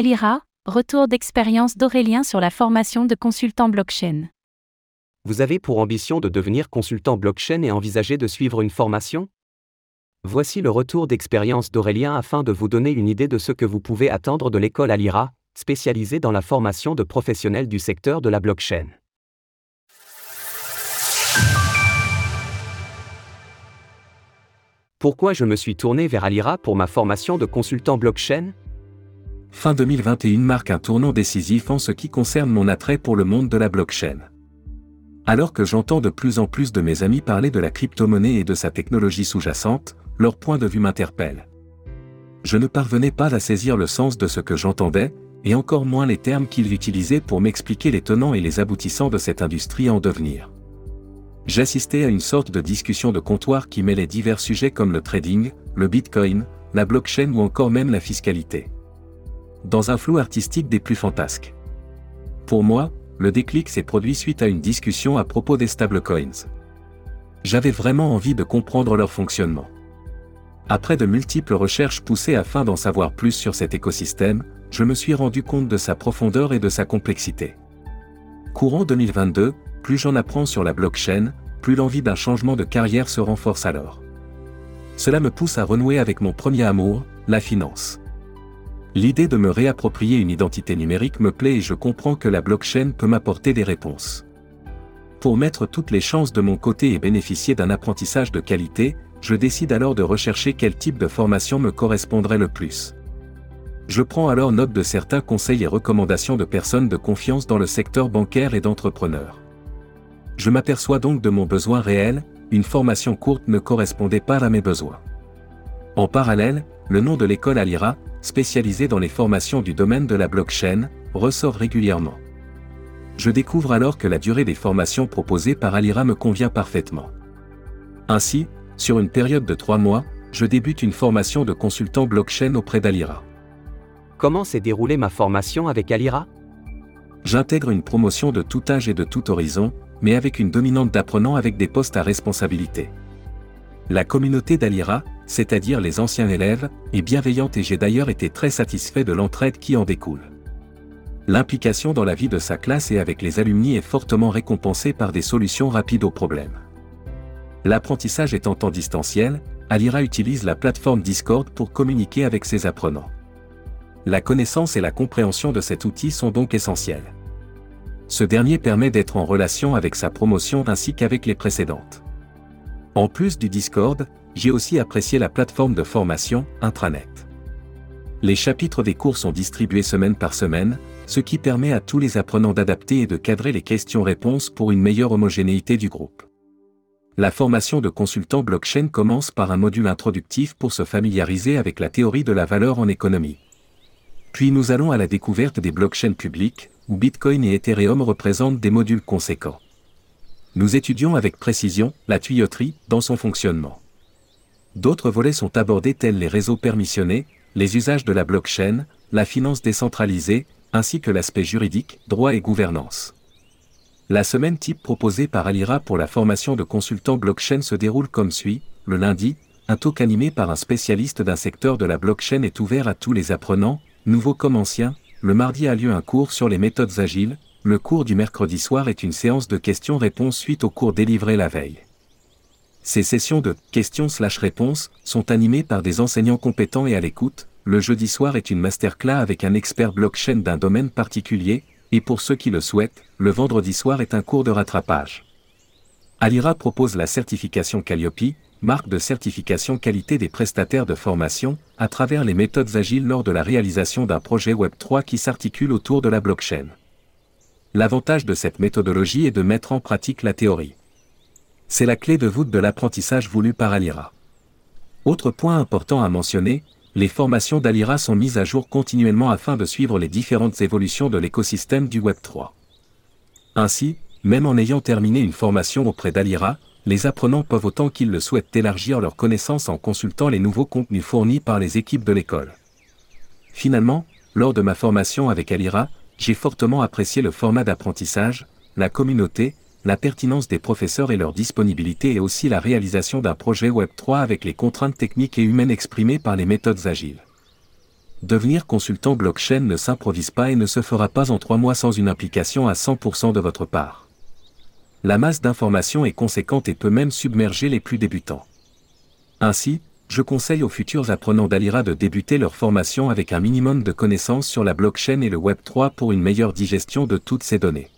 Alira, retour d'expérience d'Aurélien sur la formation de consultant blockchain. Vous avez pour ambition de devenir consultant blockchain et envisager de suivre une formation? Voici le retour d'expérience d'Aurélien afin de vous donner une idée de ce que vous pouvez attendre de l'école Alira, spécialisée dans la formation de professionnels du secteur de la blockchain. Pourquoi je me suis tourné vers Alira pour ma formation de consultant blockchain? Fin 2021 marque un tournant décisif en ce qui concerne mon attrait pour le monde de la blockchain. Alors que j'entends de plus en plus de mes amis parler de la crypto-monnaie et de sa technologie sous-jacente, leur point de vue m'interpelle. Je ne parvenais pas à saisir le sens de ce que j'entendais, et encore moins les termes qu'ils utilisaient pour m'expliquer les tenants et les aboutissants de cette industrie en devenir. J'assistais à une sorte de discussion de comptoir qui mêlait divers sujets comme le trading, le bitcoin, la blockchain ou encore même la fiscalité. Dans un flou artistique des plus fantasques. Pour moi, le déclic s'est produit suite à une discussion à propos des stablecoins. J'avais vraiment envie de comprendre leur fonctionnement. Après de multiples recherches poussées afin d'en savoir plus sur cet écosystème, je me suis rendu compte de sa profondeur et de sa complexité. Courant 2022, plus j'en apprends sur la blockchain, plus l'envie d'un changement de carrière se renforce alors. Cela me pousse à renouer avec mon premier amour, la finance. L'idée de me réapproprier une identité numérique me plaît et je comprends que la blockchain peut m'apporter des réponses. Pour mettre toutes les chances de mon côté et bénéficier d'un apprentissage de qualité, je décide alors de rechercher quel type de formation me correspondrait le plus. Je prends alors note de certains conseils et recommandations de personnes de confiance dans le secteur bancaire et d'entrepreneurs. Je m'aperçois donc de mon besoin réel, une formation courte ne correspondait pas à mes besoins. En parallèle, le nom de l'école Alira, spécialisée dans les formations du domaine de la blockchain, ressort régulièrement. Je découvre alors que la durée des formations proposées par Alira me convient parfaitement. Ainsi, sur une période de trois mois, je débute une formation de consultant blockchain auprès d'Alira. Comment s'est déroulée ma formation avec Alira? J'intègre une promotion de tout âge et de tout horizon, mais avec une dominante d'apprenants avec des postes à responsabilité. La communauté d'Alira, c'est-à-dire les anciens élèves, est bienveillante et j'ai d'ailleurs été très satisfait de l'entraide qui en découle. L'implication dans la vie de sa classe et avec les alumni est fortement récompensée par des solutions rapides aux problèmes. L'apprentissage étant en distanciel, Alira utilise la plateforme Discord pour communiquer avec ses apprenants. La connaissance et la compréhension de cet outil sont donc essentielles ce dernier permet d'être en relation avec sa promotion ainsi qu'avec les précédentes. En plus du Discord, j'ai aussi apprécié la plateforme de formation, Intranet. Les chapitres des cours sont distribués semaine par semaine, ce qui permet à tous les apprenants d'adapter et de cadrer les questions-réponses pour une meilleure homogénéité du groupe. La formation de consultant blockchain commence par un module introductif pour se familiariser avec la théorie de la valeur en économie. Puis nous allons à la découverte des blockchains publiques, où Bitcoin et Ethereum représentent des modules conséquents. Nous étudions avec précision la tuyauterie dans son fonctionnement. D'autres volets sont abordés tels les réseaux permissionnés, les usages de la blockchain, la finance décentralisée, ainsi que l'aspect juridique, droit et gouvernance. La semaine type proposée par Alira pour la formation de consultants blockchain se déroule comme suit. Le lundi, un talk animé par un spécialiste d'un secteur de la blockchain est ouvert à tous les apprenants, nouveaux comme anciens, le mardi a lieu un cours sur les méthodes agiles, le cours du mercredi soir est une séance de questions-réponses suite au cours délivré la veille. Ces sessions de questions/réponses sont animées par des enseignants compétents et à l'écoute. Le jeudi soir est une masterclass avec un expert blockchain d'un domaine particulier, et pour ceux qui le souhaitent, le vendredi soir est un cours de rattrapage. Alira propose la certification Calliope, marque de certification qualité des prestataires de formation, à travers les méthodes agiles lors de la réalisation d'un projet Web3 qui s'articule autour de la blockchain. L'avantage de cette méthodologie est de mettre en pratique la théorie. C'est la clé de voûte de l'apprentissage voulu par Alira. Autre point important à mentionner, les formations d'Alira sont mises à jour continuellement afin de suivre les différentes évolutions de l'écosystème du Web3. Ainsi, même en ayant terminé une formation auprès d'Alira, les apprenants peuvent autant qu'ils le souhaitent élargir leurs connaissances en consultant les nouveaux contenus fournis par les équipes de l'école. Finalement, lors de ma formation avec Alira, j'ai fortement apprécié le format d'apprentissage, la communauté, la pertinence des professeurs et leur disponibilité et aussi la réalisation d'un projet Web3 avec les contraintes techniques et humaines exprimées par les méthodes agiles. Devenir consultant blockchain ne s'improvise pas et ne se fera pas en trois mois sans une implication à 100% de votre part. La masse d'informations est conséquente et peut même submerger les plus débutants. Ainsi, je conseille aux futurs apprenants d'Alira de débuter leur formation avec un minimum de connaissances sur la blockchain et le Web3 pour une meilleure digestion de toutes ces données.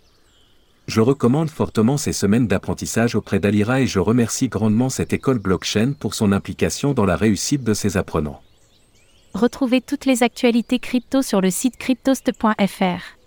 Je recommande fortement ces semaines d'apprentissage auprès d'Alira et je remercie grandement cette école blockchain pour son implication dans la réussite de ses apprenants. Retrouvez toutes les actualités crypto sur le site cryptost.fr.